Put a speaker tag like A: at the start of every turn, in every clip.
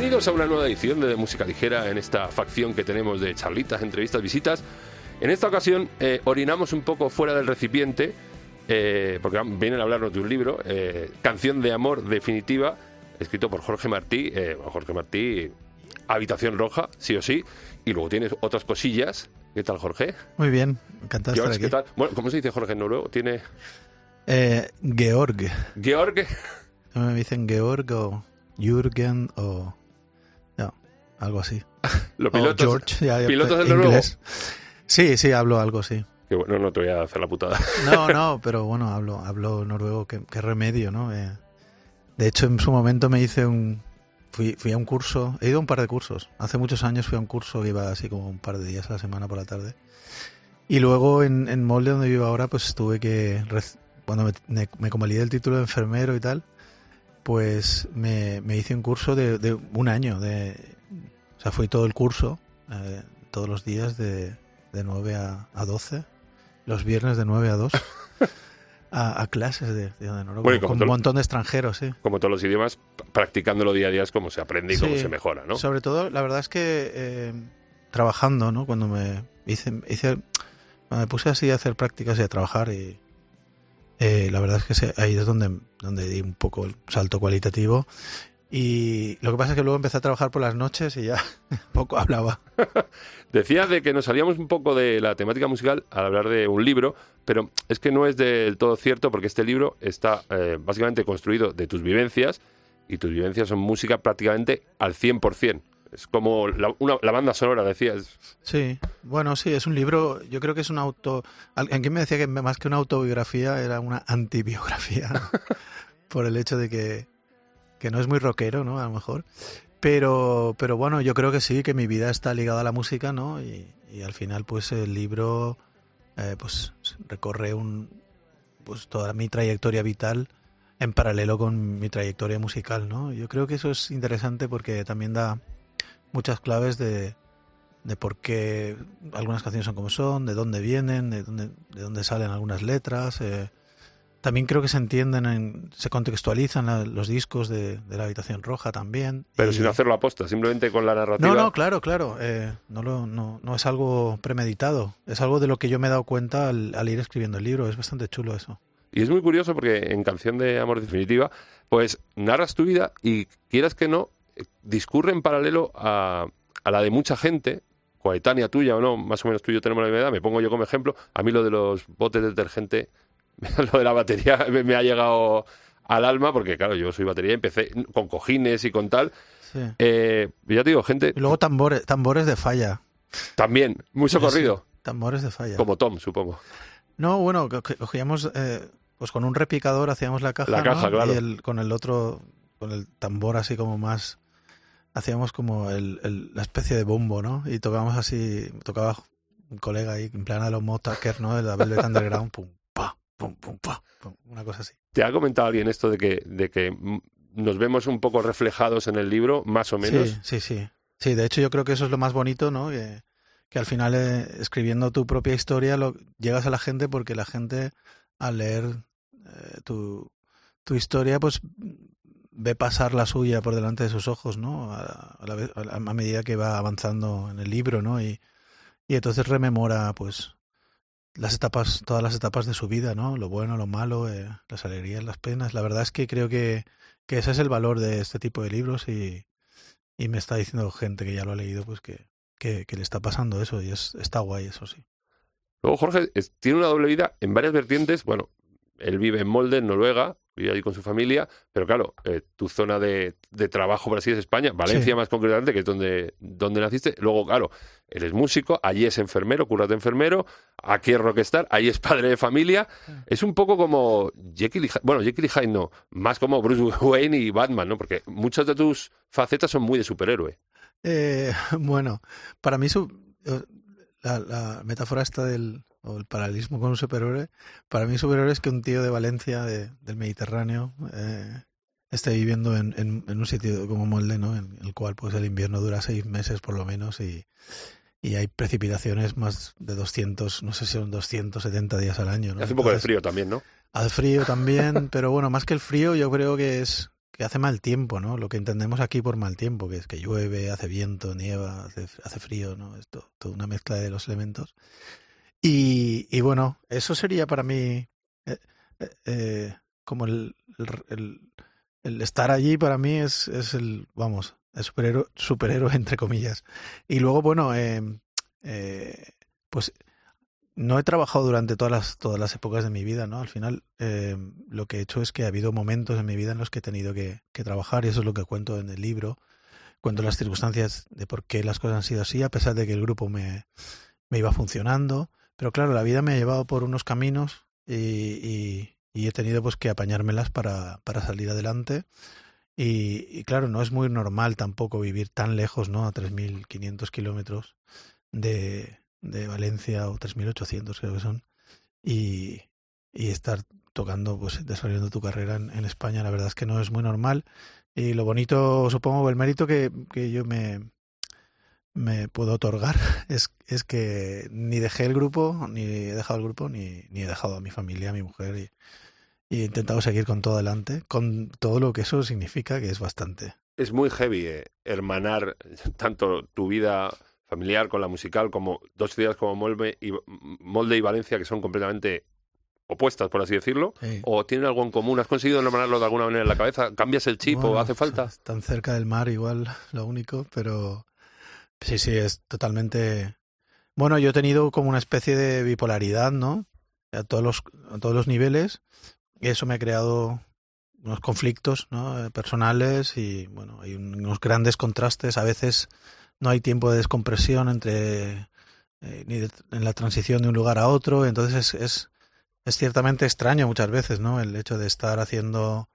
A: Bienvenidos a una nueva edición de Música Ligera en esta facción que tenemos de charlitas, entrevistas, visitas. En esta ocasión eh, orinamos un poco fuera del recipiente, eh, porque vienen a hablarnos de un libro, eh, Canción de Amor Definitiva, escrito por Jorge Martí. Jorge Martí, Habitación Roja, sí o sí. Y luego tienes otras cosillas. ¿Qué tal, Jorge?
B: Muy bien, encantado de estar aquí.
A: ¿qué tal? Bueno, ¿cómo se dice Jorge en noruego? Tiene...
B: Georg.
A: Georg.
B: Me dicen Georg o Jürgen o... Algo así.
A: Los pilotos,
B: George,
A: pilotos del noruego.
B: Sí, sí, hablo algo, sí.
A: Que bueno, no te voy a hacer la putada.
B: No, no, pero bueno, hablo, hablo noruego, qué, remedio, ¿no? Eh, de hecho, en su momento me hice un... Fui, fui a un curso, he ido a un par de cursos. Hace muchos años fui a un curso que iba así como un par de días a la semana por la tarde. Y luego en, en Molde, donde vivo ahora, pues tuve que... Cuando me, me convalidé el título de enfermero y tal, pues me, me hice un curso de, de, un año. De, o sea, fui todo el curso, eh, todos los días de de 9 a, a 12, los viernes de 9 a 2. A, clases de, de con un montón de extranjeros, sí.
A: Como todos los idiomas, practicándolo día a día es como se aprende y cómo se mejora, ¿no?
B: Sobre todo, la verdad es que eh, trabajando, ¿no? Cuando me hice, hice, me puse así a hacer prácticas y a trabajar y eh, la verdad es que ahí es donde, donde di un poco el salto cualitativo y lo que pasa es que luego empecé a trabajar por las noches y ya poco hablaba.
A: Decías de que nos salíamos un poco de la temática musical al hablar de un libro, pero es que no es del todo cierto porque este libro está eh, básicamente construido de tus vivencias y tus vivencias son música prácticamente al 100%. Es como la, la banda sonora, decías.
B: Sí, bueno, sí, es un libro, yo creo que es un auto... Alguien me decía que más que una autobiografía era una antibiografía, por el hecho de que que no es muy rockero, ¿no? A lo mejor. Pero, pero bueno, yo creo que sí, que mi vida está ligada a la música, ¿no? Y, al final, pues el libro, eh, pues recorre un, pues toda mi trayectoria vital en paralelo con mi trayectoria musical, ¿no? Yo creo que eso es interesante porque también da muchas claves de, de por qué algunas canciones son como son, de dónde vienen, de dónde, de dónde salen algunas letras. Eh, también creo que se entienden, se contextualizan los discos de, la habitación roja también.
A: Pero sin hacerlo aposta, simplemente con la narrativa.
B: No, no, claro, claro. Eh, no, lo, no, no, es algo premeditado. Es algo de lo que yo me he dado cuenta al, ir escribiendo el libro. Es bastante chulo eso.
A: Y es muy curioso porque en Canción de Amor Definitiva, pues narras tu vida y quieras que no, discurre en paralelo a, a la de mucha gente, coetánea tuya o no, más o menos tú y yo tenemos la misma edad, me pongo yo como ejemplo, a mí lo de los botes de detergente lo de la batería me, ha llegado al alma, porque claro, yo soy batería, empecé con cojines y con tal. Eh, ya te digo, gente...
B: Y luego tambores, tambores de falla.
A: También, mucho corrido.
B: tambores de falla.
A: Como Tom, supongo.
B: No, bueno, cogíamos, eh, pues con un repicador hacíamos la caja,
A: la caja claro.
B: y el, con el otro, con el tambor así como más, hacíamos como el, la especie de bombo, ¿no? Y tocábamos así, tocaba un colega ahí, en plan de los Motaker, ¿no? De la Velvet Underground, pum, una cosa así.
A: ¿Te ha comentado alguien esto de que, de que nos vemos un poco reflejados en el libro, más o menos?
B: Sí, sí, sí. Sí, de hecho yo creo que eso es lo más bonito, ¿no? Que, al final eh, escribiendo tu propia historia lo, llegas a la gente porque la gente al leer eh, tu, tu historia pues ve pasar la suya por delante de sus ojos, ¿no? A, a, a medida que va avanzando en el libro, ¿no? Y, y entonces rememora pues las etapas, todas las etapas de su vida, ¿no? Lo bueno, lo malo, eh, las alegrías, las penas. La verdad es que creo que, que, ese es el valor de este tipo de libros y, y me está diciendo gente que ya lo ha leído, pues que, que, le está pasando eso y es, está guay, eso sí.
A: Luego Jorge tiene una doble vida en varias vertientes. Bueno, él vive en Molde, Noruega, vive allí con su familia, pero claro, eh, tu zona de, trabajo, por así es España, Valencia más concretamente, que es donde, donde naciste. Luego, claro, eres músico, allí es enfermero, curas de enfermero, aquí es rockstar, ahí es padre de familia. Es un poco como Jekyll y Hyde, bueno, Jekyll y Hyde no, más como Bruce Wayne y Batman, ¿no? Porque muchas de tus facetas son muy de superhéroe.
B: Eh, bueno, para mí su, eh, la, la metáfora esta del o el paralelismo con un superhéroe. Para mí, superhéroe es que un tío de Valencia, del Mediterráneo, eh, esté viviendo en, en, un sitio como Molde, ¿no? En el cual pues el invierno dura seis meses por lo menos y, y hay precipitaciones más de 200, no sé si son 270 días al año. ¿no?
A: Hace un poco de frío también, ¿no?
B: Hace frío también, pero bueno, más que el frío, yo creo que es que hace mal tiempo, ¿no? Lo que entendemos aquí por mal tiempo, que es que llueve, hace viento, nieva, hace, hace frío, ¿no? Esto, toda una mezcla de los elementos. Y, y bueno, eso sería para mí eh, eh, eh como el, estar allí para mí es, es el, vamos, el superhéroe, superhéroe entre comillas. Y luego, bueno, eh, eh, pues no he trabajado durante todas las, todas las épocas de mi vida, ¿no? Al final eh, lo que he hecho es que ha habido momentos en mi vida en los que he tenido que, que, trabajar y eso es lo que cuento en el libro. Cuento las circunstancias de por qué las cosas han sido así, a pesar de que el grupo me, me iba funcionando. Pero claro, la vida me ha llevado por unos caminos y, y, he tenido pues que apañármelas para, para salir adelante. Y, y, claro, no es muy normal tampoco vivir tan lejos, ¿no? A 3.500 kilómetros de, de Valencia o 3.800 creo que son, y, y estar tocando, pues desarrollando tu carrera en, en, España, la verdad es que no es muy normal. Y lo bonito, supongo, el mérito que, que yo me, me puedo otorgar es, es que ni dejé el grupo, ni he dejado el grupo, ni, ni he dejado a mi familia, a mi mujer, y, y he intentado seguir con todo adelante, con todo lo que eso significa, que es bastante.
A: Es muy heavy eh, hermanar tanto tu vida familiar con la musical, como dos ciudades como Molde y, Molde y Valencia, que son completamente opuestas, por así decirlo,
B: sí.
A: o tienen algo en común. ¿Has conseguido nombrarlo de alguna manera en la cabeza? ¿Cambias el chip
B: bueno,
A: o hace falta?
B: Tan cerca del mar igual, lo único, pero sí, sí, es totalmente... Bueno, yo he tenido como una especie de bipolaridad, ¿no? A todos los, a todos los niveles, y eso me ha creado unos conflictos ¿no? personales y, bueno, hay unos grandes contrastes. A veces no hay tiempo de descompresión entre eh, ni de, en la transición de un lugar a otro, entonces es, es, es, ciertamente extraño muchas veces, ¿no? El hecho de estar haciendo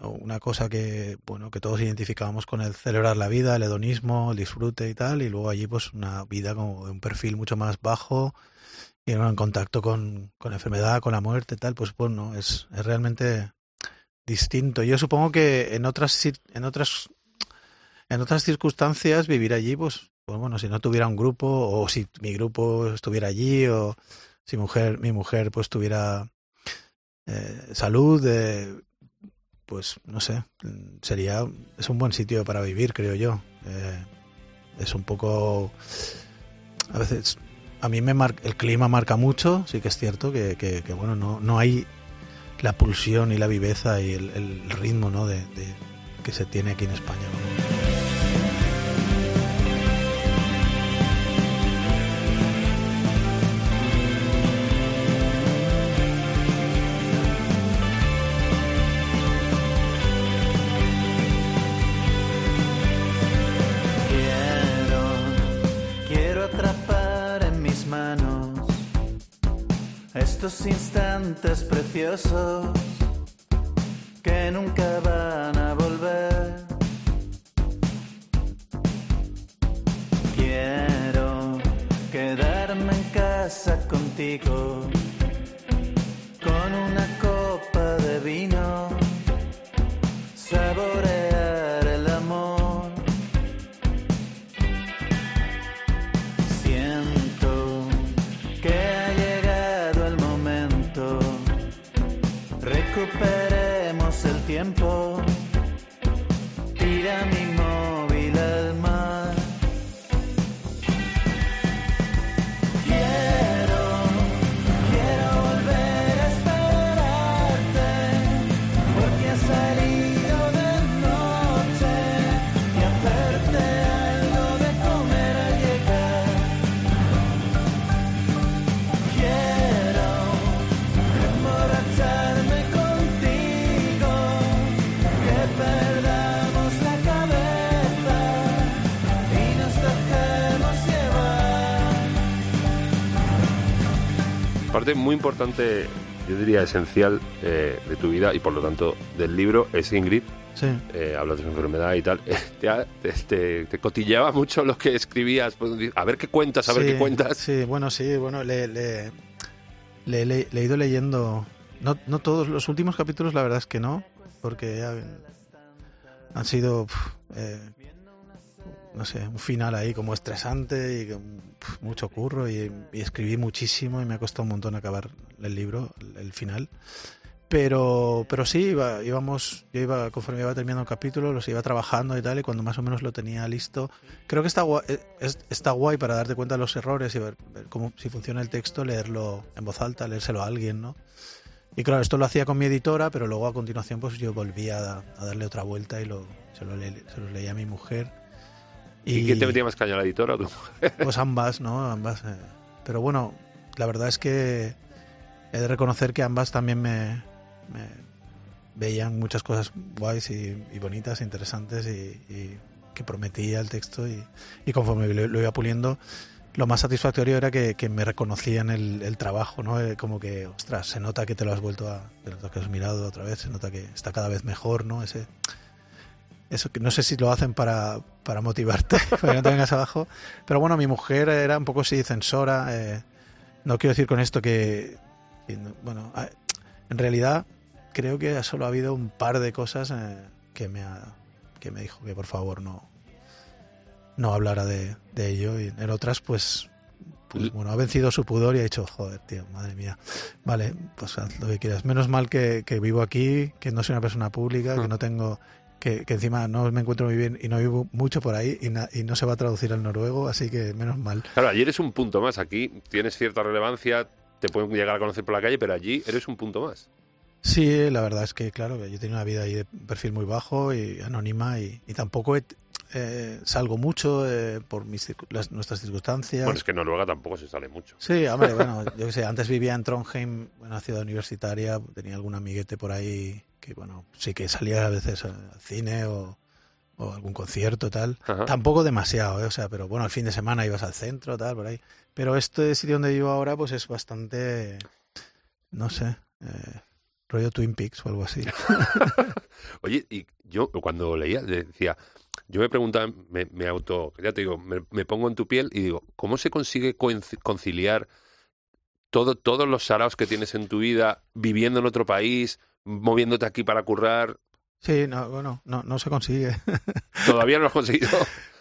B: una cosa que, bueno, que todos identificábamos con el celebrar la vida, el hedonismo, el disfrute y tal, y luego allí pues una vida como de un perfil mucho más bajo y en contacto con, con enfermedad, con la muerte tal, pues bueno, es, es realmente distinto. Yo supongo que en otras en otras en otras circunstancias vivir allí, pues, pues bueno, si no tuviera un grupo o si mi grupo estuviera allí o si mujer, mi mujer pues tuviera eh, salud, eh, pues no sé, sería, es un buen sitio para vivir, creo yo. Eh, es un poco, a veces, a mí me marca, el clima marca mucho, sí que es cierto que, que, que bueno, no, no hay la pulsión y la viveza y el, ritmo, ¿no? De, de, que se tiene aquí en España.
C: reação
A: Parte muy importante, yo diría esencial, eh, de tu vida y por lo tanto del libro es Ingrid.
B: Sí.
A: Eh, hablas de su enfermedad y tal. Te, te, te, cotilleaba mucho lo que escribías. Pues, a ver qué cuentas, a
B: sí,
A: ver qué cuentas.
B: Sí, bueno, sí, bueno, le, le, le, le, le he ido leyendo. No, no todos los últimos capítulos, la verdad es que no, porque han, han sido, pf, eh, no sé, un final ahí como estresante y pf, mucho curro y, y, escribí muchísimo y me ha costado un montón acabar el libro, el, final. Pero, pero sí, iba, íbamos, yo iba, conforme iba terminando el capítulo, los iba trabajando y tal, y cuando más o menos lo tenía listo, creo que está guay, es- está guay para darte cuenta de los errores y ver, ver cómo, si funciona el texto, leerlo en voz alta, leérselo a alguien, ¿no? Y claro, esto lo hacía con mi editora, pero luego a continuación pues yo volvía a, a darle otra vuelta y lo, se, lo le- se lo leía a mi mujer.
A: ¿Y, quién te metía más caña, la editora o tú?
B: Pues ambas, ¿no? Ambas. eh. Pero bueno, la verdad es que he de reconocer que ambas también me, me veían muchas cosas guays y, y bonitas, interesantes y, y que prometía el texto y, y conforme lo, lo iba puliendo, lo más satisfactorio era que, que me reconocían el, el trabajo, ¿no? Eh, Como que, ostras, se nota que te lo has vuelto a, nota que has mirado otra vez, se nota que está cada vez mejor, ¿no? Ese, eso que no sé si lo hacen para, para motivarte, para que no te vengas abajo. Pero bueno, mi mujer era un poco así censora. eh, no quiero decir con esto que, que no- bueno, en realidad creo que solo ha habido un par de cosas eh, que me ha, que me dijo que por favor no no hablara de, de ello y en otras pues pues, bueno ha vencido su pudor y ha dicho joder tío madre mía vale pues haz lo que quieras menos mal que, que vivo aquí que no soy una persona pública que
A: Hmm.
B: no tengo que, que encima no me encuentro muy bien y no vivo mucho por ahí y, na- y no se va a traducir al noruego así que menos mal
A: Claro, allí eres un punto más. Aquí tienes cierta relevancia, te pueden llegar a conocer por la calle, pero allí eres un punto más.
B: Sí, la verdad es que, claro, yo tengo una vida ahí de perfil muy bajo y anónima y, y tampoco he- eh, salgo mucho eh, por mis, las, nuestras circunstancias.
A: Bueno, es que en Noruega tampoco se sale mucho.
B: Sí, hombre, bueno, yo qué sé, antes vivía en Trondheim, una ciudad universitaria, tenía algún amiguete por ahí que, bueno, sí que salía a veces al cine o, o algún concierto, tal.
A: Ajá.
B: Tampoco demasiado, ¿eh? o sea, pero bueno, el fin de semana ibas al centro, tal, por ahí. Pero este sitio donde vivo ahora, pues es bastante, no sé, eh, rollo Twin Peaks o algo así.
A: Oye, y yo cuando leía decía, yo me preguntaba, me, me auto, ya te digo, me, me pongo en tu piel y digo, ¿cómo se consigue conciliar todo, todos los saraos que tienes en tu vida, viviendo en otro país, moviéndote aquí para currar?
B: Sí, no, bueno, no, no se consigue.
A: Todavía no lo has conseguido.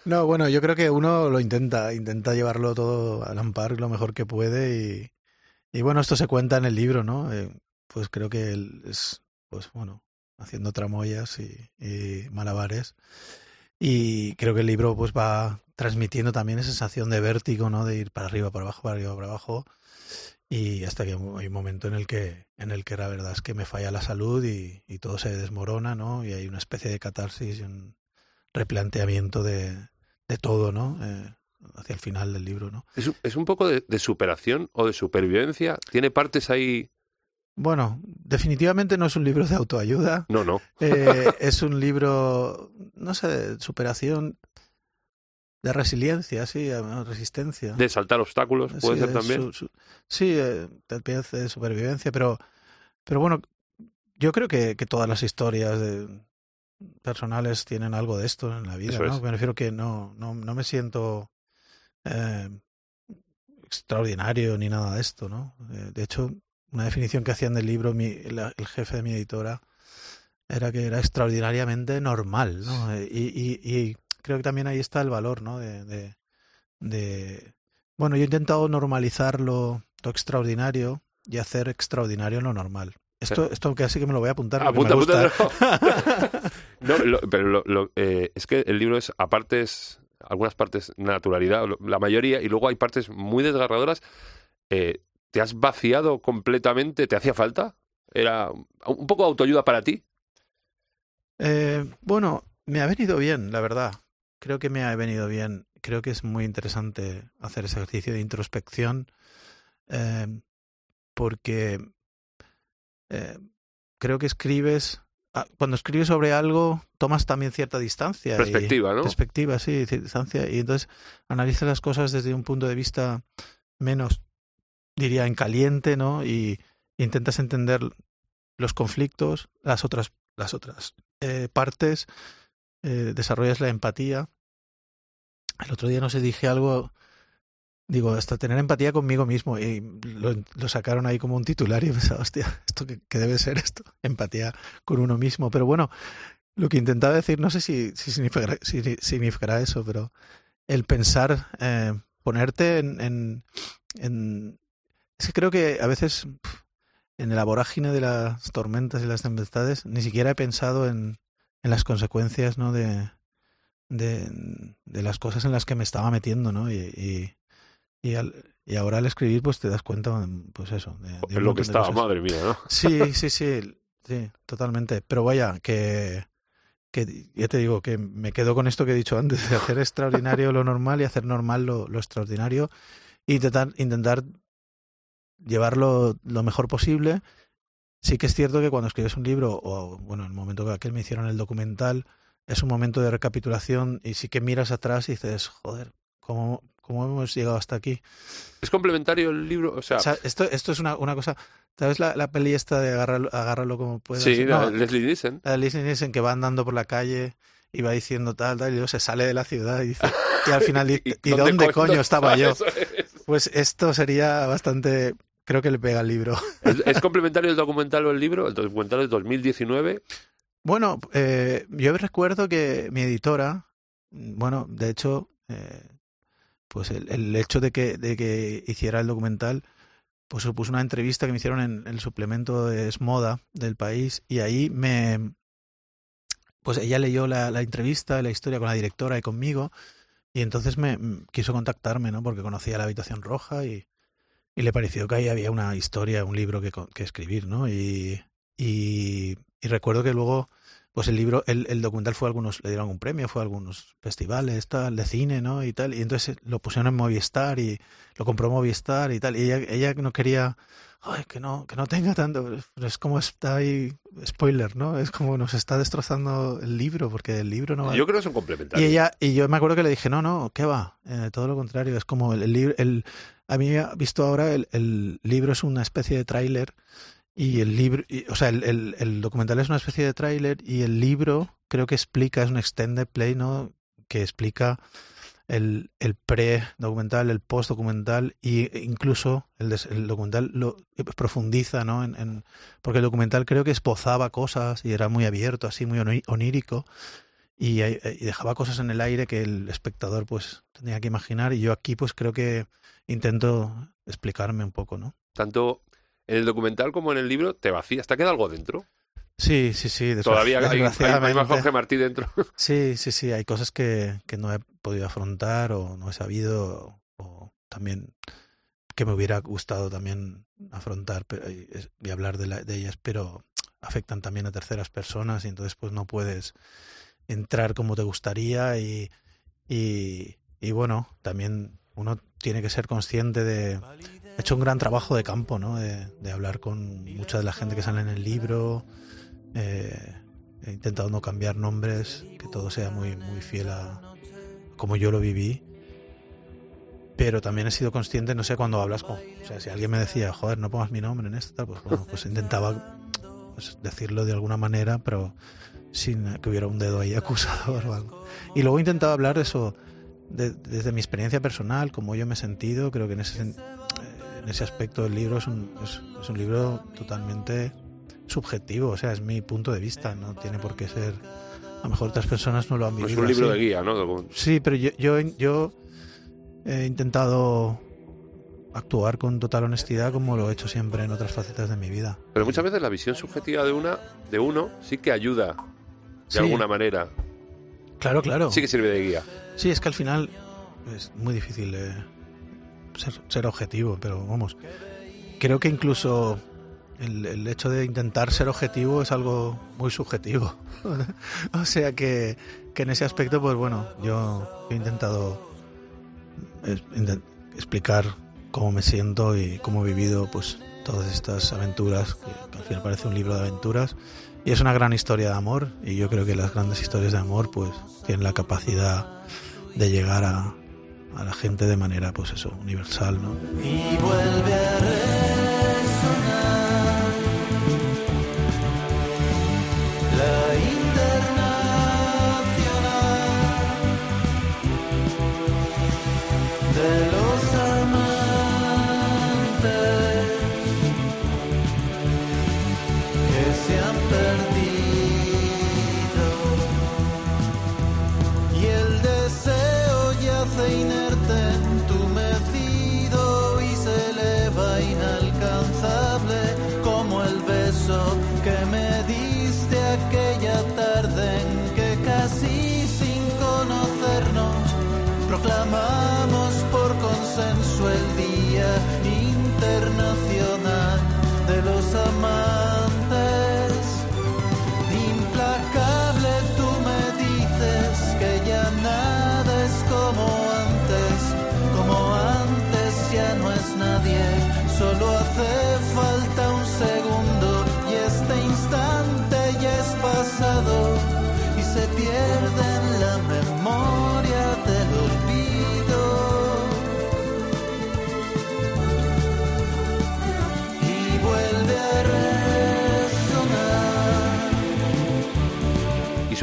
B: No, bueno, yo creo que uno lo intenta, intenta llevarlo todo al ampar lo mejor que puede y, y bueno, esto se cuenta en el libro, ¿no? Eh, pues creo que él es, pues bueno, haciendo tramoyas y, y malabares y creo que el libro pues va transmitiendo también esa sensación de vértigo, ¿no? De ir para arriba, para abajo, para arriba, para abajo y hasta que hay un momento en el que en el que la verdad es que me falla la salud y, y todo se desmorona, ¿no? Y hay una especie de catarsis y un replanteamiento de, de todo, ¿no? Eh, hacia el final del libro, ¿no?
A: Es, un- es un poco de, de superación o de supervivencia. Tiene partes ahí.
B: Bueno, definitivamente no es un libro de autoayuda,
A: No, no.
B: eh, es un libro, no sé, de superación, de resiliencia, sí, resistencia.
A: De saltar obstáculos, puede
B: Sí,
A: ser también.
B: su- su- sí, eh, vez de supervivencia, pero, pero bueno, yo creo que, que todas las historias de- personales tienen algo de esto en la vida,
A: Eso
B: ¿no?
A: es.
B: Me refiero que no, no, no me siento eh, extraordinario ni nada de esto, ¿no? Eh, de hecho, una definición que hacían del libro mi- la- el jefe de mi editora era que era extraordinariamente normal, ¿no? Eh, Y, y, y creo que también ahí está el valor, ¿no? De, de, de- Bueno, yo he intentado normalizar lo, lo extraordinario y hacer extraordinario lo normal. Esto, esto casi que me lo voy a apuntar.
A: Apunta,
B: me
A: apunta. No, lo- pero lo- lo- eh, es que el libro es, aparte, es algunas partes naturalidad, la mayoría, y luego hay partes muy desgarradoras. Eh, ¿Te has vaciado completamente? ¿Te hacía falta? ¿Era un poco de autoayuda para ti?
B: Eh, bueno, me ha venido bien, la verdad. Creo que me ha venido bien. Creo que es muy interesante hacer ese ejercicio de introspección eh, porque eh, creo que escribes, ah, cuando escribes sobre algo, tomas también cierta distancia. y-
A: Perspectiva, ¿no?
B: Perspectiva, sí, distancia. Y entonces analizas las cosas desde un punto de vista menos, diría, en caliente, ¿no? Y intentas entender los conflictos, las otras, las otras eh, partes, eh, desarrollas la empatía. El otro día no sé, dije algo, digo, hasta tener empatía conmigo mismo, y lo, sacaron ahí como un titular y pensaba, hostia, ¿esto qué, debe ser esto? Empatía con uno mismo. Pero bueno, lo que intentaba decir, no sé si, si, significará, si significará eso, pero el pensar, eh, ponerte en, en. Es que creo que a veces en la vorágine de las tormentas y las tempestades, ni siquiera he pensado en, en las consecuencias, ¿no? De, de, de las cosas en las que me estaba metiendo, ¿no? Y, y, y, al- y ahora al escribir, pues te das cuenta, pues eso. De,
A: lo que estaba, madre mía, ¿no?
B: Sí, sí, sí, sí, totalmente. Pero vaya, que, que ya te digo, que me quedo con esto que he dicho antes, de hacer extraordinario lo normal y hacer normal lo, lo extraordinario. E intentar, intentar llevarlo lo mejor posible. Sí que es cierto que cuando escribes un libro, o bueno, en el momento que aquel me hicieron el documental, es un momento de recapitulación y sí que miras atrás y dices, joder, ¿cómo, cómo hemos llegado hasta aquí?
A: Es complementario el libro, o sea,
B: O sea, esto, esto es una, una cosa. ¿Sabes la, la peli esta de agárralo, agárralo como puedas?
A: sí,
B: No,
A: la- Leslie Nielsen.
B: la de Liam Neeson que va andando por la calle y va diciendo tal, tal, y luego se sale de la ciudad y, dice, y al final dice, ¿y dónde, coño estaba yo? Pues esto sería bastante. Creo que le pega al libro.
A: ¿Es, es complementario el documental o el libro? El documental es 2019.
B: Bueno, eh, yo recuerdo que mi editora, bueno, de hecho, eh, pues el, el hecho de que, de que hiciera el documental, pues supuso una entrevista que me hicieron en el suplemento de Es Moda del país y ahí me, pues ella leyó la, la entrevista, la historia con la directora y conmigo y entonces me mm, quiso contactarme, ¿no? Porque conocía la habitación roja y, y le pareció que ahí había una historia, un libro que, que escribir, ¿no? Y, y, y recuerdo que luego, pues el libro, el, el documental fue a algunos, le dieron un premio, fue a algunos festivales, tal, de cine, ¿no? Y tal, y entonces lo pusieron en Movistar y lo compró Movistar y tal, y ella, ella no quería, ay, que no, que no tenga tanto, pero es como está ahí, spoiler, ¿no? Es como nos está destrozando el libro, porque el libro no va
A: Yo creo que son
B: y
A: complementarios.
B: ella, y yo me acuerdo que le dije, no, no, ¿qué va? Eh, todo lo contrario, es como el, el libro, el, a mí visto ahora el, el libro es una especie de tráiler y el libro, y- o sea, el, el, el documental es una especie de tráiler y el libro creo que explica, es un extended play, ¿no? Que explica el, el pre-documental, el post-documental e incluso el, des- documental lo profundiza, ¿no? En, porque el documental creo que esbozaba cosas y era muy abierto, así muy onírico y, y dejaba cosas en el aire que el espectador pues tenía que imaginar y yo aquí pues creo que intento explicarme un poco, ¿no?
A: Tanto en el documental como en el libro te vacías. ¿Te queda algo dentro?
B: Sí, sí, sí.
A: Todavía hay, más. Jorge Martí dentro.
B: Sí, sí, sí. Hay cosas que, que no he podido afrontar o no he sabido o también que me hubiera gustado también afrontar pero- y, hablar de, la- de ellas, pero afectan también a terceras personas y entonces pues no puedes entrar como te gustaría y, y, y bueno, también uno tiene que ser consciente de... He hecho un gran trabajo de campo, ¿no? De, de hablar con mucha de la gente que sale en el libro. Eh, he intentado no cambiar nombres, que todo sea muy, muy fiel a como yo lo viví. Pero también he sido consciente, no sé, cuando hablas con... O sea, si alguien me decía, joder, no pongas mi nombre en esto, pues bueno, pues intentaba pues, decirlo de alguna manera, pero sin que hubiera un dedo ahí acusador o algo. Y luego intentaba hablar eso de- desde mi experiencia personal, como yo me he sentido. Creo que en ese, eh, en ese aspecto el libro es un, es un libro totalmente subjetivo, o sea, es mi punto de vista, no tiene por qué ser... A lo mejor otras personas no lo han
A: No
B: vivido.
A: es un libro
B: así.
A: de guía, ¿no?
B: Sí, pero yo, yo, yo he intentado actuar con total honestidad como lo he hecho siempre en otras facetas de mi vida.
A: Pero muchas veces la visión subjetiva de una de uno sí que ayuda de
B: Sí.
A: alguna manera.
B: Claro, claro.
A: Sí que sirve de guía.
B: Sí, es que al final es muy difícil eh, ser, ser objetivo, pero vamos, creo que incluso el, el hecho de intentar ser objetivo es algo muy subjetivo. o sea que, que en ese aspecto, pues bueno, yo he intentado es- inten- explicar cómo me siento y cómo he vivido pues todas estas aventuras, que, que al final parece un libro de aventuras. Y es una gran historia de amor y yo creo que las grandes historias de amor pues tienen la capacidad de llegar a, a la gente de manera pues eso, universal, ¿no?
C: y vuelve a que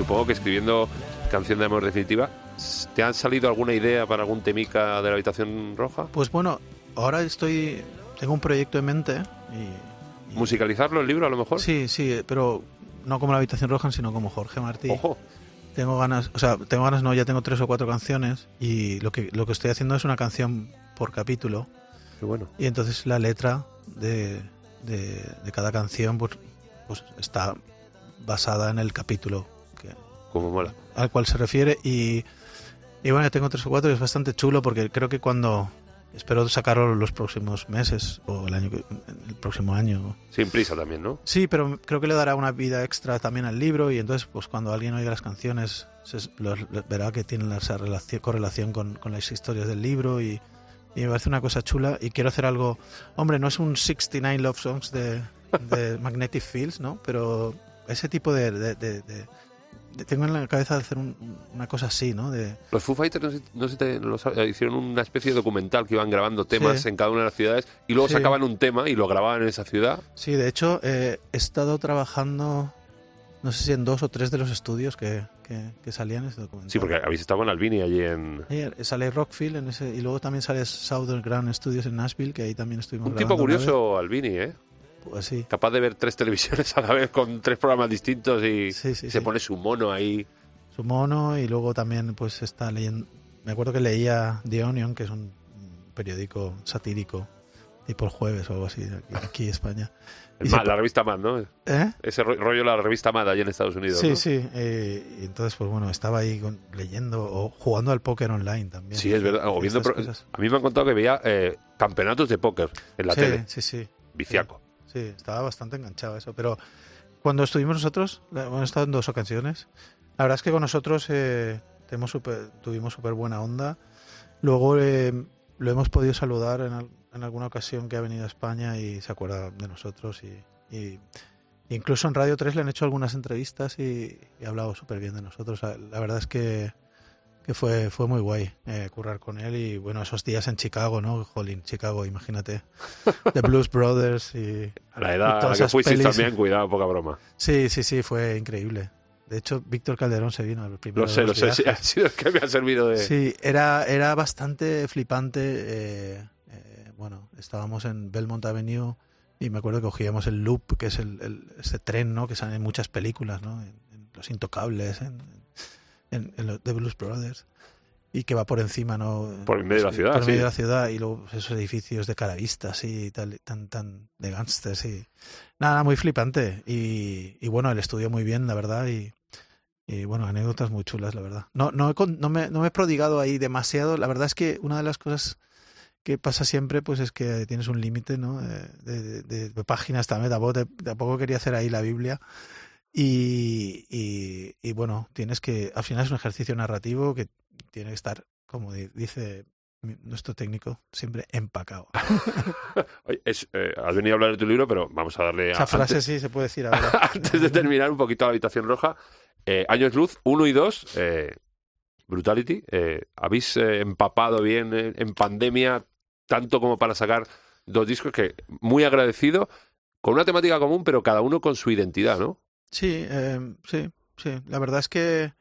A: supongo que escribiendo Canción de Amor Definitiva, ¿te han salido alguna idea para algún temica de la habitación roja?
B: Pues bueno, ahora estoy. Tengo un proyecto en mente y. y-
A: ¿Musicalizarlo el libro a lo mejor?
B: Sí, sí, pero no como la habitación roja, sino como Jorge Martí.
A: Ojo,
B: Tengo ganas, o sea, tengo ganas, no, ya tengo tres o cuatro canciones y lo que, lo que estoy haciendo es una canción por capítulo
A: qué bueno.
B: y entonces la letra de, de, de cada canción pues, pues está basada en el capítulo
A: Como mola.
B: al cual se refiere y, y bueno, tengo tres o cuatro y es bastante chulo porque creo que cuando espero sacarlo los próximos meses o el año el próximo año
A: Sin prisa también, ¿no?
B: Sí, pero creo que le dará una vida extra también al libro y entonces pues cuando alguien oiga las canciones se- verá que tienen esa relación, correlación con, con las historias del libro y, y me parece una cosa chula y quiero hacer algo, hombre, no es un 69 Love Songs de, de Magnetic Fields, ¿no? Pero ese tipo de- de- de- tengo en la cabeza de hacer un- una cosa así, ¿no? De,
A: Los Foo Fighters, no sé, no sé si te lo sabes, hicieron una especie de documental que iban grabando temas
B: Sí.
A: en cada una de las ciudades y luego
B: Sí.
A: sacaban un tema y lo grababan en esa ciudad.
B: sí, de hecho, eh, he estado trabajando, no sé si en dos o tres de los estudios que, que, que salían en ese documental.
A: Sí, porque habéis estado con Albini allí en...
B: Ayer sale Rockfield en ese, y luego también sale Southern Grand Studios en Nashville, que ahí también estuvimos
A: Un tipo curioso, Albini, ¿eh?
B: Pues sí,
A: Capaz de ver tres televisiones a la vez con tres programas distintos y
B: sí, sí.
A: se pone su mono ahí.
B: Su mono y luego también pues está leyendo... Me acuerdo que leía The Onion, que es un periódico satírico, tipo el jueves o algo así, aquí, aquí en España. Y
A: Mad,
B: se-
A: la revista Mad, ¿no?
B: ¿Eh?
A: Ese ro- rollo la revista Mad allí en Estados Unidos,
B: Sí,
A: ¿no?
B: sí. eh, y entonces, pues bueno, estaba ahí con- leyendo o jugando al póker online también.
A: Sí, es verdad. O viendo pro-. A mí me han contado que veía eh, campeonatos de póker en la
B: sí,
A: tele.
B: sí, sí.
A: Viciaco.
B: Sí, estaba bastante enganchado eso. Pero cuando estuvimos nosotros, hemos estado en dos ocasiones. La verdad es que con nosotros eh, tenemos súper- tuvimos súper buena onda. Luego eh, lo hemos podido saludar en, en alguna ocasión que ha venido a España y se acuerda de nosotros. Y, incluso en Radio 3 le han hecho algunas entrevistas y, y ha hablado súper bien de nosotros. La verdad es que, que fue, fue muy guay eh, currar con él. Y bueno, esos días en Chicago, ¿no? Jolín, Chicago, imagínate. The Blues Brothers y
A: A la edad a la que
B: esas
A: fuisteis
B: pelis.
A: también, cuidado, poca broma.
B: Sí, sí, sí, fue increíble. De hecho, Víctor Calderón se vino al primero
A: Lo
B: de
A: sé, lo sé. Sí, ha sido el que me ha servido de...
B: Sí, era, era bastante flipante. eh, eh, bueno, estábamos en Belmont Avenue y me acuerdo que cogíamos el Loop, que es el, el- ese tren, ¿no? Que sale en muchas películas, ¿no? En, en Los Intocables, en, en, en los The Blues Brothers. Y que va por encima, ¿no?
A: Por en medio de la ciudad,
B: Por en
A: sí.
B: medio de la ciudad y luego esos edificios de caravista, así, tal, tan, tan de gángsters y... Nada, muy flipante. Y, y bueno, el estudio muy bien, la verdad, y... Y bueno, anécdotas muy chulas, la verdad. No, no, he, no, me, no me he prodigado ahí demasiado. La verdad es que una de las cosas que pasa siempre pues es que tienes un límite ¿no? Eh, de, de- de páginas también. Tampoco, te- tampoco quería hacer ahí la Biblia. Y, y, y bueno, tienes que. Al final es un ejercicio narrativo que tiene que estar, como di- dice nuestro técnico, siempre empacado.
A: Oye, es, eh, has venido a hablar de tu libro, pero vamos a darle... a-
B: Esa frase
A: antes,
B: sí se puede decir ahora.
A: antes de terminar un poquito la habitación roja, eh, Años Luz 1 y 2, eh, Brutality, eh, ¿habéis eh, empapado bien en, en pandemia tanto como para sacar dos discos que muy agradecido, con una temática común, pero cada uno con su identidad, ¿no?
B: Sí, eh, sí, sí. La verdad es que,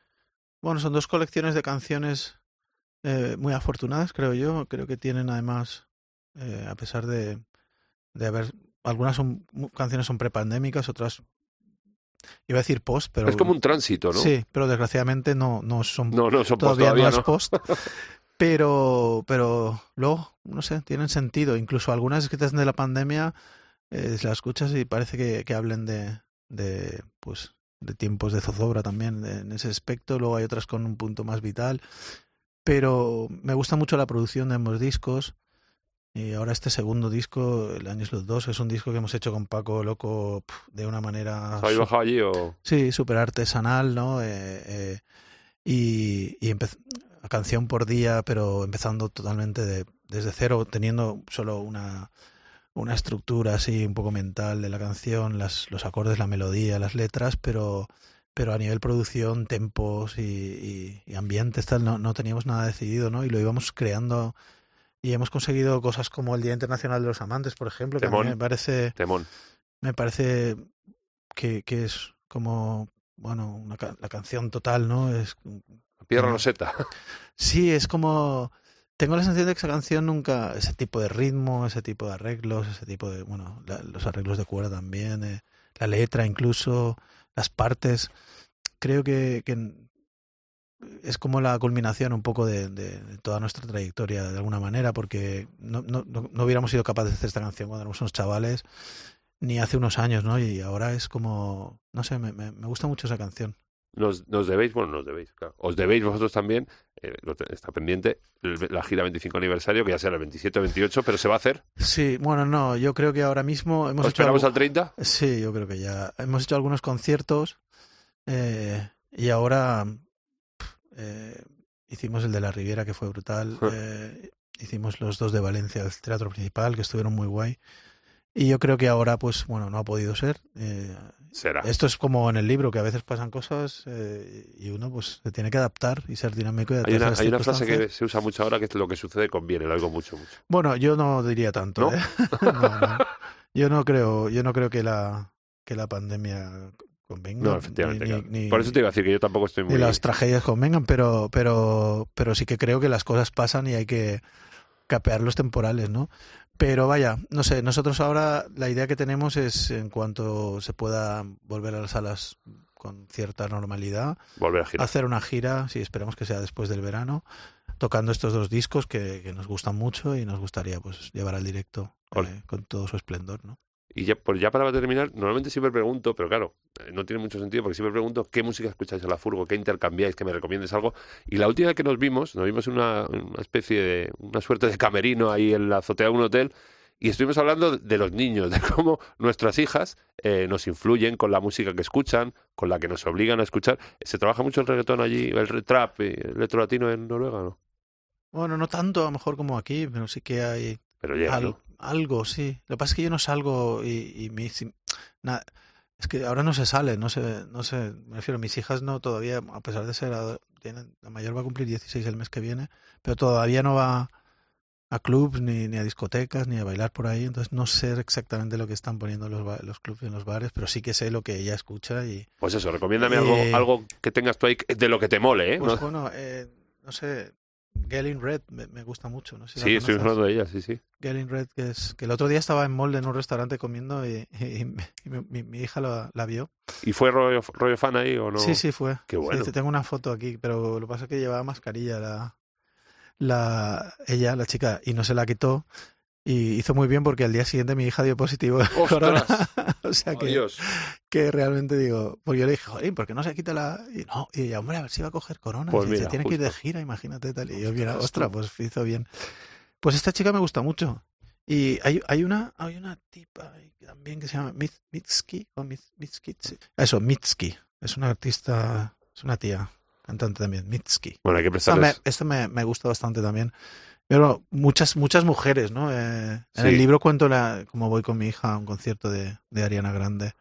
B: bueno, son dos colecciones de canciones eh, muy afortunadas, creo yo. Creo que tienen además, eh, a pesar de, de haber, algunas son canciones son prepandémicas, otras, iba a decir post, pero
A: es como un tránsito, ¿no?
B: sí, pero desgraciadamente no, no son
A: No, no, son post
B: todavía,
A: todavía,
B: no post. Pero, pero luego, no sé, tienen sentido. Incluso algunas escritas de la pandemia, eh, las escuchas y parece que, que hablen de, de, pues, de tiempos de zozobra también de- en ese aspecto. Luego hay otras con un punto más vital. Pero me gusta mucho la producción de ambos discos. Y ahora este segundo disco, El Años los Dos, es un disco que hemos hecho con Paco Loco pf, de una manera...
A: ¿Os habéis bajado allí o...?
B: Sí, súper artesanal, ¿no? Eh, eh, y y canción por día, pero empezando totalmente de- desde cero, teniendo solo una, una estructura así un poco mental de la canción, las, los acordes, la melodía, las letras, pero, pero a nivel producción, tempos y, y- y ambientes, tal, no, no teníamos nada decidido, ¿no? Y lo íbamos creando y hemos conseguido cosas como el Día Internacional de los Amantes, por ejemplo, que a mí me parece,
A: Temón.
B: me parece que, que es como, bueno, una la canción total, ¿no? Es
A: Piedra
B: No.
A: Rosetta.
B: Sí, es como. Tengo la sensación de que esa canción nunca. Ese tipo de ritmo, ese tipo de arreglos, ese tipo de. Bueno, la- los arreglos de cuerda también, eh, la letra incluso, las partes. Creo que, que es como la culminación un poco de, de- de toda nuestra trayectoria de alguna manera, porque no, no, no, hubiéramos sido capaces de hacer esta canción cuando éramos unos chavales, ni hace unos años, ¿no? Y ahora es como. No sé, me, me gusta mucho esa canción.
A: Nos, nos debéis, bueno, nos debéis, claro. Os debéis vosotros también, eh, está pendiente, el- la gira 25 aniversario, que ya será el 27 o 28, pero se va a hacer.
B: Sí, bueno, no, yo creo que ahora mismo hemos
A: ¿Os
B: hecho
A: esperamos
B: algo-
A: al 30?
B: Sí, yo creo que ya hemos hecho algunos conciertos eh, y ahora eh, hicimos el de la Riviera que fue brutal, eh, hicimos los dos de Valencia del Teatro Principal que estuvieron muy guay y yo creo que ahora pues bueno no ha podido ser. eh,
A: Será.
B: esto es como en el libro que a veces pasan cosas eh, y uno pues se tiene que adaptar y ser dinámico. y
A: Hay una, hay una frase que se usa mucho ahora que es lo que sucede conviene, lo oigo mucho, mucho.
B: Bueno, yo no diría tanto.
A: ¿No?
B: ¿eh? No, no. Yo no creo, yo no creo que la que la pandemia convenga.
A: No, efectivamente.
B: ni-
A: claro.
B: ni-
A: Por eso te iba a decir que yo tampoco estoy
B: ni
A: muy...
B: las tragedias convengan, pero, pero, pero sí que creo que las cosas pasan y hay que capear los temporales, ¿no? Pero vaya, no sé, nosotros ahora la idea que tenemos es en cuanto se pueda volver a las salas con cierta normalidad,
A: Volver a girar.
B: hacer una gira, si esperamos que sea después del verano, tocando estos dos discos que, que nos gustan mucho y nos gustaría pues llevar al directo eh, con todo su esplendor, ¿no?
A: Y ya, pues ya para terminar, normalmente siempre pregunto, pero claro, eh, no tiene mucho sentido porque siempre pregunto qué música escucháis en la furgo, qué intercambiáis, que me recomiendes algo. Y la última vez que nos vimos, nos vimos en una, una especie de, una suerte de camerino ahí en la azotea de un hotel y estuvimos hablando de los niños, de cómo nuestras hijas eh, nos influyen con la música que escuchan, con la que nos obligan a escuchar. ¿Se trabaja mucho el reggaetón allí, el trap, y el electro latino en Noruega, no?
B: Bueno, no tanto a lo mejor como aquí, pero sí que hay
A: Pero llega.
B: Algo, sí. Lo que pasa es que yo no salgo y, y mi, si- na- es que ahora no se sale, no sé, no sé, me refiero, mis hijas no todavía, a pesar de ser, tienen, la mayor va a cumplir 16 el mes que viene, pero todavía no va a clubs ni, ni a discotecas ni a bailar por ahí, entonces no sé exactamente lo que están poniendo los, los clubs en los bares, pero sí que sé lo que ella escucha y
A: Pues eso, recomiéndame algo,
B: Eh,
A: algo que tengas tú ahí de lo que te mole, ¿eh?
B: pues
A: No-
B: bueno, eh, no sé, Galen Red me, me gusta mucho, no sé si
A: sí, estoy hablando de ella, sí, sí.
B: Galen Red, que es que el otro día estaba en Molde en un restaurante comiendo y, y mi, y mi- mi- mi hija la, la vio.
A: ¿Y fue rollo, rollo fan ahí o no?
B: Sí, sí fue.
A: Qué bueno.
B: te tengo una foto aquí, pero lo que pasa es que llevaba mascarilla la, la ella, la chica, y no se la quitó. Y hizo muy bien porque al día siguiente mi hija dio positivo. corona. o sea que,
A: Adiós.
B: que realmente digo, pues yo le dije, joder, ¿por qué no se quita la...? Y no, y ella, hombre, a ver si va a coger corona.
A: Pues mira,
B: se tiene que ir de
A: justo.
B: gira, imagínate tal. Y yo, mira,
A: Ostras,
B: pues hizo bien. Pues esta chica me gusta mucho. Y hay, hay una hay una tipa también que se llama Mit- Mitski o Mit- Mitski. Eso, Mitski. Es una artista, es una tía, cantante también, Mitski.
A: Bueno, hay que
B: Esta me,
A: prestarles...
B: esta me, me gusta bastante también. Pero muchas, muchas mujeres, ¿no? Eh, En el libro cuento la, cómo voy con mi hija a un concierto de, de Ariana Grande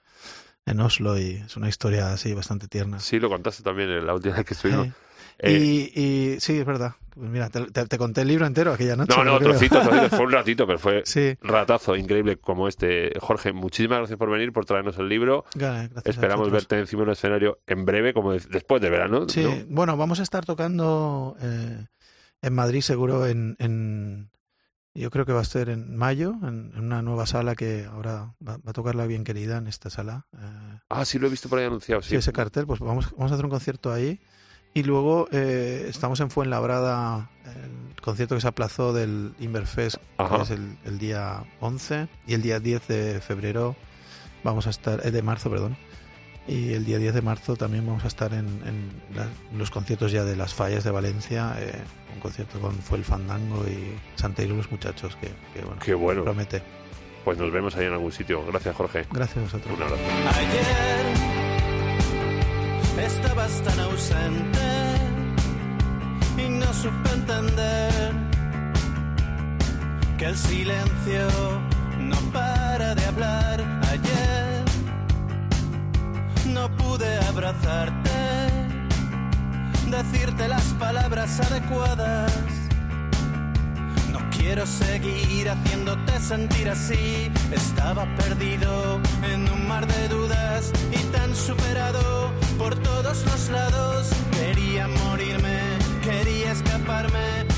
B: en Oslo y es una historia así bastante tierna.
A: Sí, lo contaste también en la última vez que estuvimos.
B: Sí.
A: Eh,
B: y, y sí, es verdad. Pues mira, te, te- te conté el libro entero aquella noche.
A: no, no, trocito, trocito. Fue un ratito, pero fue
B: Sí,
A: ratazo increíble como este. Jorge, muchísimas gracias por venir, por traernos el libro.
B: a
A: Esperamos verte encima de un escenario en breve, como de- después de verano.
B: Sí,
A: ¿no?
B: bueno, vamos a estar tocando eh, en Madrid seguro en, en- yo creo que va a ser en mayo, en, en una nueva sala que ahora va, va a tocar la bien querida en esta sala. eh,
A: Ah, sí, lo he visto por ahí anunciado.
B: sí,
A: Sí,
B: ese cartel, pues vamos, vamos a hacer un concierto ahí. Y luego eh, estamos en Fuenlabrada, el concierto que se aplazó del Inverfest, que es el, el día 11, y el día 10 de febrero vamos a estar, eh, de marzo, perdón, y el día 10 de marzo también vamos a estar en, en la- los conciertos ya de las fallas de Valencia, eh, un concierto con Fue el Fandango y Santeiro y los muchachos, que, que, bueno,
A: Qué bueno.
B: promete.
A: Pues nos vemos ahí en algún sitio. Gracias, Jorge.
B: Gracias a vosotros.
A: Un abrazo.
C: Ayer estabas tan ausente y no supe entender que el silencio no para de hablar. pude abrazarte, decirte las palabras adecuadas. No quiero seguir haciéndote sentir así. Estaba perdido en un mar de dudas y tan superado por todos los lados. Quería morirme, quería escaparme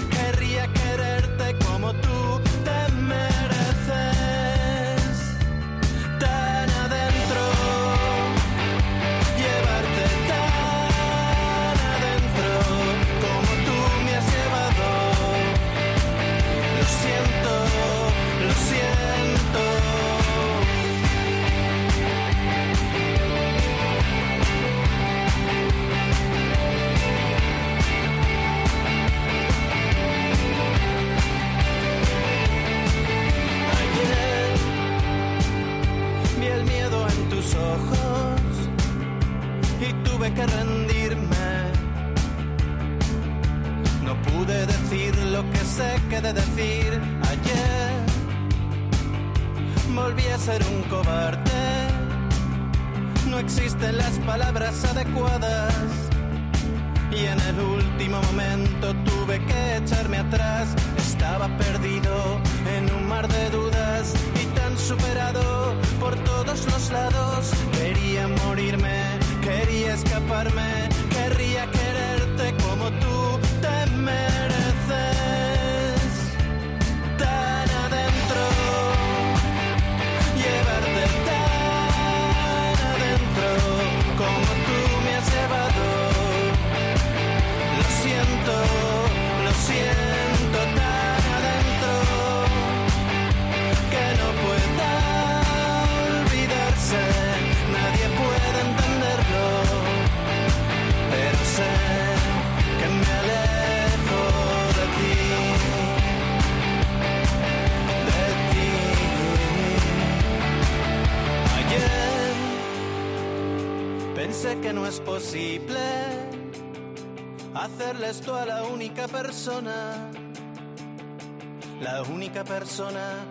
C: la única persona